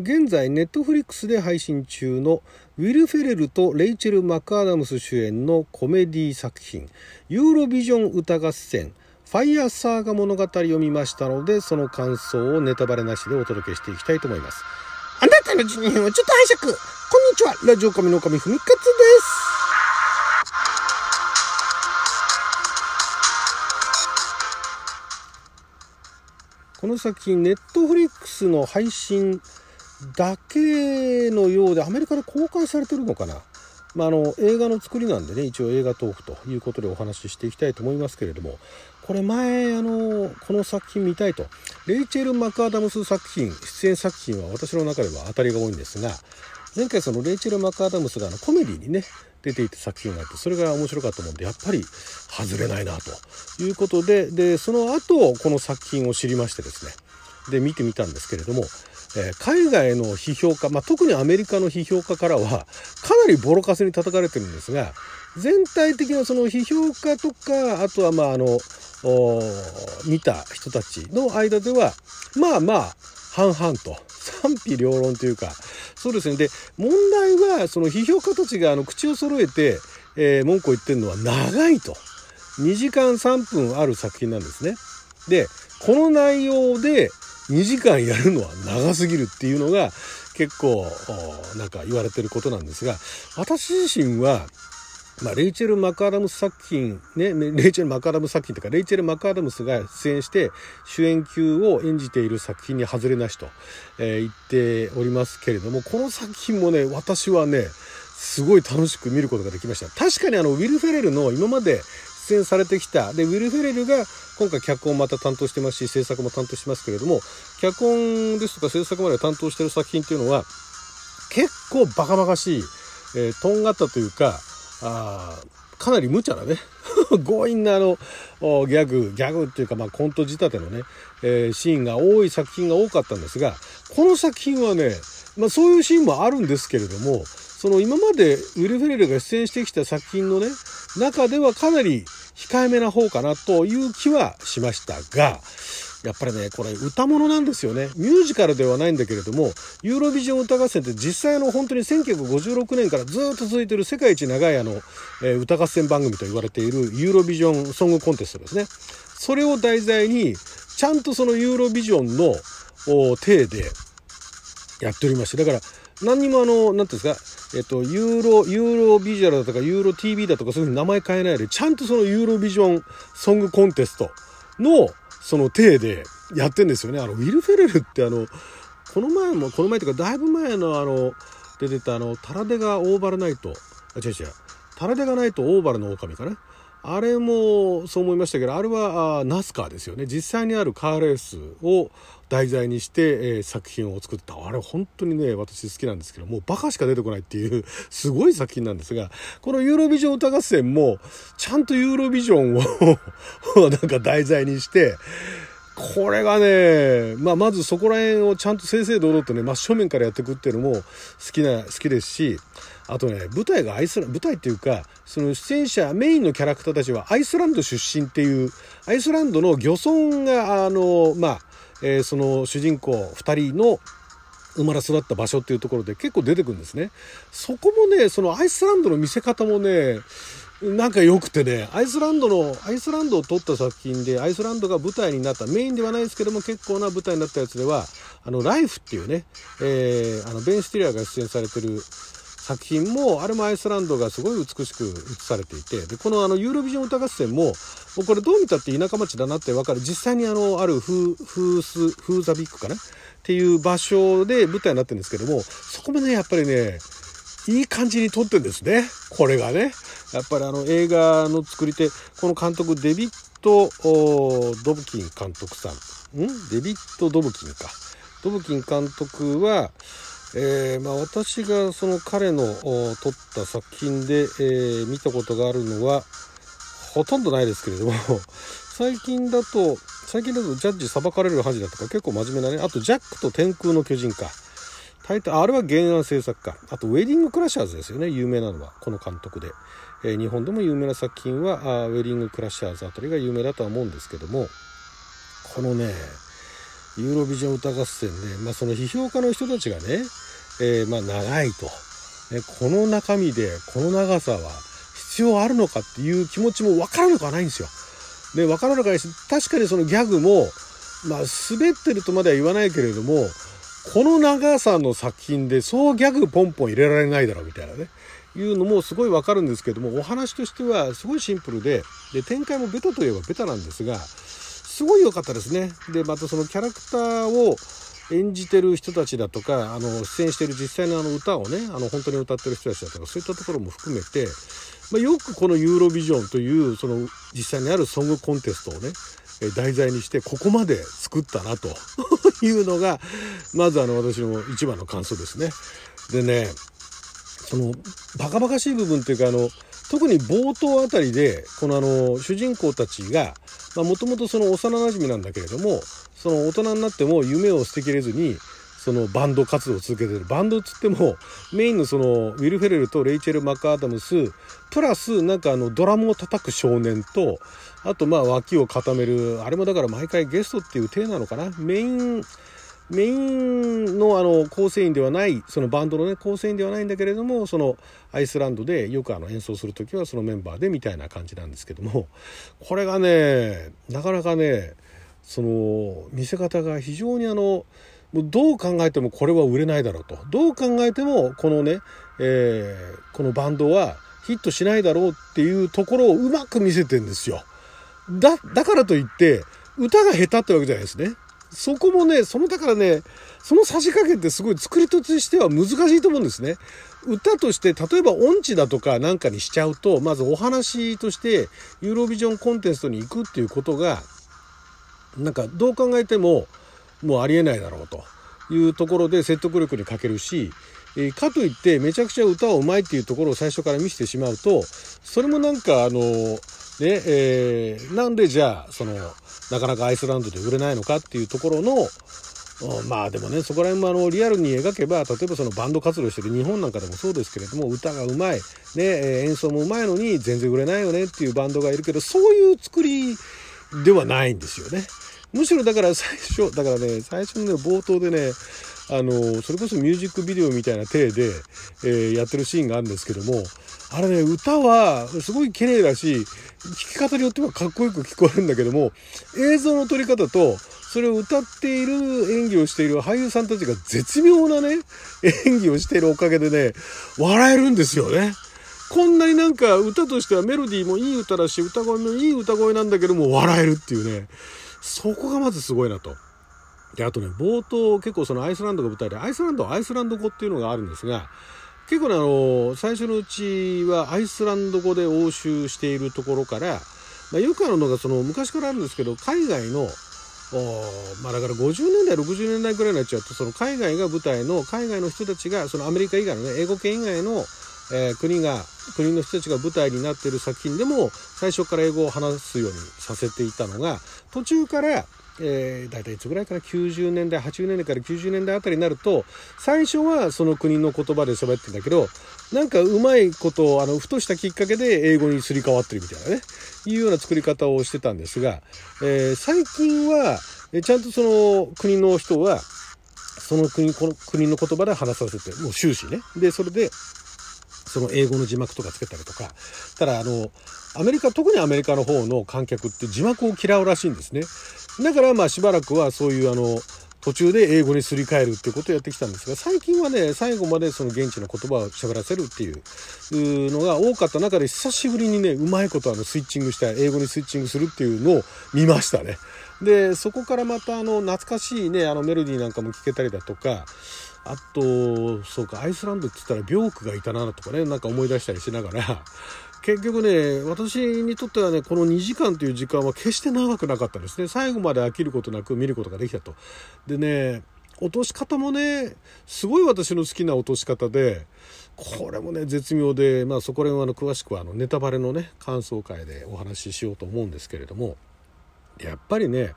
現在ネットフリックスで配信中のウィル・フェレルとレイチェル・マクアダムス主演のコメディ作品ユーロビジョン歌合戦ファイヤーサーガ物語を見ましたのでその感想をネタバレなしでお届けしていきたいと思います。あなたの12分をちょっと拝借。こんにちは。ラジオ神の神ふみかつです。この作品ネットフリックスの配信だけのようでアメリカで公開されてるのかな、まあ、あの映画の作りなんでね一応映画トークということでお話ししていきたいと思いますけれども。これ前あのこの作品見たいと。レイチェル・マクアダムス作品出演作品は私の中では当たりが多いんですが前回そのレイチェル・マクアダムスがあのコメディにね出ていた作品があってそれが面白かったもんでやっぱり外れないなと。いうことででその後この作品を知りましてですね。で見てみたんですけれども、えー、海外の批評家、まあ、特にアメリカの批評家からはかなりボロカスに叩かれてるんですが全体的なその批評家とかあとはまああの見た人たちの間ではまあまあ半々と賛否両論というかそうですねで問題はその批評家たちがあの口を揃えて、えー、文句を言ってるのは長いと2時間3分ある作品なんですね。でこの内容で2時間やるのは長すぎるっていうのが結構なんか言われてることなんですが私自身はまあ、レイチェル・マクアダムス作品、ね、レイチェル・マクアダムス作品というか、レイチェル・マクアダムスが出演して主演級を演じている作品に外れなしと、え、言っておりますけれども、この作品もね、私はね、すごい楽しく見ることができました。確かにあの、ウィル・フェレルの今まで出演されてきた、で、ウィル・フェレルが今回脚本また担当してますし、制作も担当してますけれども、脚本ですとか制作まで担当してる作品っていうのは、結構バカバカしい、えー、とんがったというか、あかなり無茶なね 強引なあのギャグギャグっていうか、まあ、コント仕立てのね、えー、シーンが多い作品が多かったんですがこの作品はね、まあ、そういうシーンもあるんですけれどもその今までウィル・フェレルが出演してきた作品のね中ではかなり控えめな方かなという気はしましたがやっぱりね、これ歌物なんですよね。ミュージカルではないんだけれども、ユーロビジョン歌合戦って実際の本当に1956年からずっと続いてる世界一長いあの、えー、歌合戦番組と言われているユーロビジョンソングコンテストですね。それを題材に、ちゃんとそのユーロビジョンの体でやっておりまして、だから何にもあの、なんていうんですか、えっと、ユーロ、ユーロビジュアルだとか、ユーロ TV だとか、そういうふうに名前変えないで、ちゃんとそのユーロビジョンソングコンテストの、その体でやってんですよね。あの、ウィル・フェレルってあの、この前も、この前というか、だいぶ前のあの、出てたあの、タラデガオーバルナイト、あ、違う違う、タラデガナイトオーバルの狼かな。あれもそう思いましたけど、あれはナスカーですよね。実際にあるカーレースを題材にして、えー、作品を作った。あれ本当にね、私好きなんですけど、もうバカしか出てこないっていうすごい作品なんですが、このユーロビジョン歌合戦も、ちゃんとユーロビジョンを なんか題材にして、これがね、まあ、まずそこら辺をちゃんと正々堂々とね、真正面からやっていくっていうのも好きな、好きですし、あとね、舞台がアイスラ、舞台っていうか、その出演者、メインのキャラクターたちはアイスランド出身っていう、アイスランドの漁村が、あの、まあ、えー、その主人公2人の生まれ育った場所っていうところで結構出てくるんですね。そこもね、そのアイスランドの見せ方もね、なんか良くてね、アイスランドの、アイスランドを撮った作品で、アイスランドが舞台になった、メインではないですけども、結構な舞台になったやつでは、あの、ライフっていうね、えー、あの、ベン・スティリアが出演されてる作品も、あれもアイスランドがすごい美しく映されていて、で、このあの、ユーロビジョン歌合戦も、もうこれどう見たって田舎町だなってわかる。実際にあの、あるフー、フース、フーザビックかな？っていう場所で舞台になってるんですけども、そこもね、やっぱりね、いい感じに撮ってるんですね。これがね。やっぱりあの映画の作り手、この監督、デビッド・ドブキン監督さん。ん？デビッド・ドブキンか。ドブキン監督は、えー、まあ、私がその彼の撮った作品で、えー、見たことがあるのは、ほとんどないですけれども、最近だと、最近だとジャッジ裁かれる恥だとか結構真面目なね、あとジャックと天空の巨人か。大体、あれは原案制作か。あと、ウェディングクラッシャーズですよね、有名なのは。この監督で。えー、日本でも有名な作品はあウェディングクラッシャーズあたりが有名だとは思うんですけどもこのねユーロビジョン歌合戦で、まあ、その批評家の人たちがね、えー、まあ長いと、ね、この中身でこの長さは必要あるのかっていう気持ちも分からなくはないんですよ。で分からなくはないし確かにそのギャグも、まあ、滑ってるとまでは言わないけれどもこの長さの作品でそうギャグポンポン入れられないだろうみたいなねいうのもすごいわかるんですけどもお話としてはすごいシンプルでで展開もベタといえばベタなんですがすごい良かったですね。でまたそのキャラクターを演じてる人たちだとかあの出演してる実際のあの歌をねあの本当に歌ってる人たちだとかそういったところも含めて、まあ、よくこのユーロビジョンというその実際にあるソングコンテストをね題材にしてここまで作ったなと いうのがまずあの私の一番の感想ですね。でねそのバカバカしい部分っていうかあの特に冒頭あたりでこのあの主人公たちがもともとその幼なじみなんだけれどもその大人になっても夢を捨てきれずにそのバンド活動を続けてる。バンドっつってもメインのそのウィル・フェレルとレイチェル・マクアダムスプラスなんかあのドラムを叩く少年とあとまあ脇を固めるあれもだから毎回ゲストっていう体なのかな。メインメインのあの構成員ではないそのバンドのね構成員ではないんだけれどもそのアイスランドでよくあの演奏する時はそのメンバーでみたいな感じなんですけどもこれがねなかなかねその見せ方が非常にあのもうどう考えてもこれは売れないだろうとどう考えてもこのね、えー、このバンドはヒットしないだろうっていうところをうまく見せてんですよ。だだからといって歌が下手ってわけじゃないですね。そこもね、そのだからね、そのさじ加減ってすごい作りとしては難しいと思うんですね。歌として、例えば音痴だとかなんかにしちゃうと、まずお話としてユーロビジョンコンテストに行くっていうことが、なんかどう考えてももうありえないだろうというところで説得力に欠けるし、えかといってめちゃくちゃ歌をうまいっていうところを最初から見せてしまうと、それもなんかあの、ね、えー、なんでじゃあ、その、なかなかアイスランドで売れないのかっていうところのまあでもねそこら辺もあのリアルに描けば例えばそのバンド活動してる日本なんかでもそうですけれども歌がうまい、ね、演奏もうまいのに全然売れないよねっていうバンドがいるけどそういう作りではないんですよね。むしろだから最初だからね最初のね冒頭でねあのそれこそミュージックビデオみたいな体で、えー、やってるシーンがあるんですけどもあれね歌はすごい綺麗だし聴き方によってはかっこよく聞こえるんだけども映像の撮り方とそれを歌っている演技をしている俳優さんたちが絶妙なね演技をしているおかげでね笑えるんですよね。こんなになんか歌としてはメロディーもいい歌だし歌声もいい歌声なんだけども笑えるっていうねそこがまずすごいなと。であとね冒頭結構そのアイスランドが舞台でアイスランドはアイスランド語っていうのがあるんですが結構ねあの最初のうちはアイスランド語で応酬しているところから、まあ、よくあるのがその昔からあるんですけど海外のまあ、だから50年代60年代ぐらいになっちゃうとその海外が舞台の海外の人たちがそのアメリカ以外のね英語圏以外の、えー、国が国の人たちが舞台になっている作品でも最初から英語を話すようにさせていたのが途中からえー、大体いつぐらいから？90年代80年代から90年代あたりになると最初はその国の言葉で喋ってるんだけどなんかうまいことをあのふとしたきっかけで英語にすり替わってるみたいなねいうような作り方をしてたんですが、えー、最近はちゃんとその国の人はその国この国の言葉で話させてもう終始ね。でそれでその英語の字幕とかつけたりとかただあのアメリカ特にアメリカの方の観客って字幕を嫌うらしいんですね。だからまあしばらくはそういうあの途中で英語にすり替えるっていうことをやってきたんですが最近はね最後までその現地の言葉を喋らせるっていうのが多かった中で久しぶりにねうまいことあのスイッチングした英語にスイッチングするっていうのを見ましたね。でそこからまたあの懐かしいねあのメロディーなんかも聴けたりだとかあとそうかアイスランドって言ったらビョークがいたなとかねなんか思い出したりしながら結局ね、私にとってはね、この2時間という時間は決して長くなかったですね。最後まで飽きることなく見ることができたと。でね、落とし方もね、すごい私の好きな落とし方で、これもね、絶妙で、まあそこら辺はあの詳しくはあのネタバレのね、感想会でお話ししようと思うんですけれども、やっぱりね、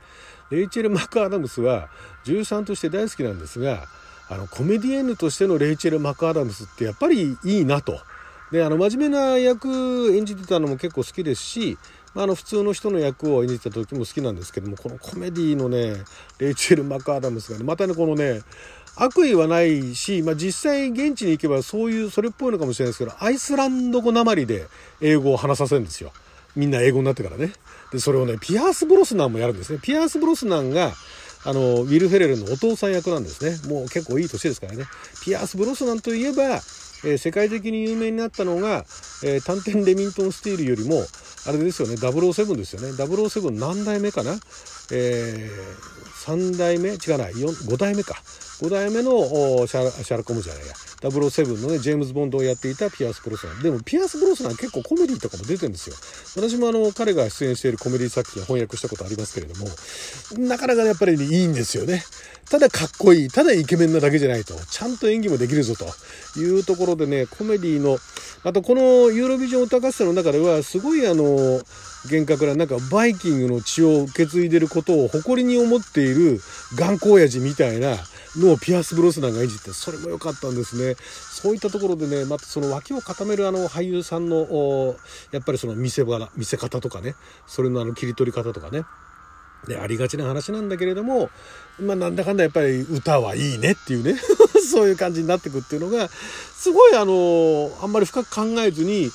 レイチェル・マクアダムスは13として大好きなんですが、あのコメディエンヌとしてのレイチェル・マクアダムスってやっぱりいいなと。であの真面目な役演じてたのも結構好きですしまあ、あの普通の人の役を演じてた時も好きなんですけどもこのコメディのねレイチェル・マクアダムスがねまたねこのね悪意はないし、まあ、実際現地に行けばそういうそれっぽいのかもしれないですけどアイスランド語なまりで英語を話させるんですよ。みんな英語になってからね。でそれをねピアース・ブロスナンもやるんですね。ピアース・ブロスナンがあのウィル・フェレルのお父さん役なんですね。もう結構いい年ですからね。ピアース・ブロスナンといえば、えー、世界的に有名になったのが、えー、探偵レミントン・スティールよりもあれですよね007ですよね。007何代目かな？えー、3代目？違うない5代目か。5代目のシャシャラコムじゃないや。007のねジェームズ・ボンドをやっていたピアス・ブロスナン。でもピアス・ブロスナン結構コメディとかも出てるんですよ。私もあの彼が出演しているコメディ作品翻訳したことありますけれどもなかなかやっぱり、いいんですよね。ただかっこいい。ただイケメンなだけじゃないと。ちゃんと演技もできるぞというところでねコメディのあとこのユーロビジョン歌合戦の中ではすごいあの幻覚ななんかバイキングの血を受け継いでることを誇りに思っている頑固親父みたいなのをピアス・ブロスナンが演じてそれも良かったんですね。そういったところでねまたその脇を固めるあの俳優さんのやっぱりその見せ場見せ方とかねそれのあの切り取り方とかねでありがちな話なんだけれどもまあなんだかんだやっぱり歌はいいねっていうね そういう感じになってくっていうのがすごいあのあんまり深く考えずに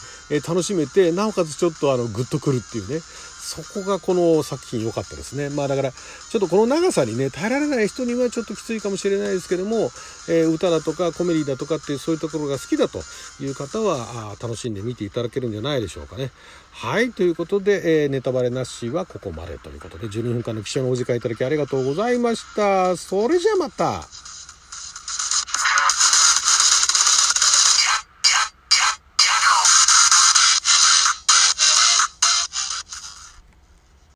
楽しめてなおかつちょっとあのグッとくるっていうねそこがこの作品良かったですね。まあだから、ちょっとこの長さにね、耐えられない人にはちょっときついかもしれないですけども、えー、歌だとかコメディだとかっていうそういうところが好きだという方は、あ楽しんで見ていただけるんじゃないでしょうかね。はい、ということで、えー、ネタバレなしはここまでということで、12分間の記者のお時間いただきありがとうございました。それじゃあまた。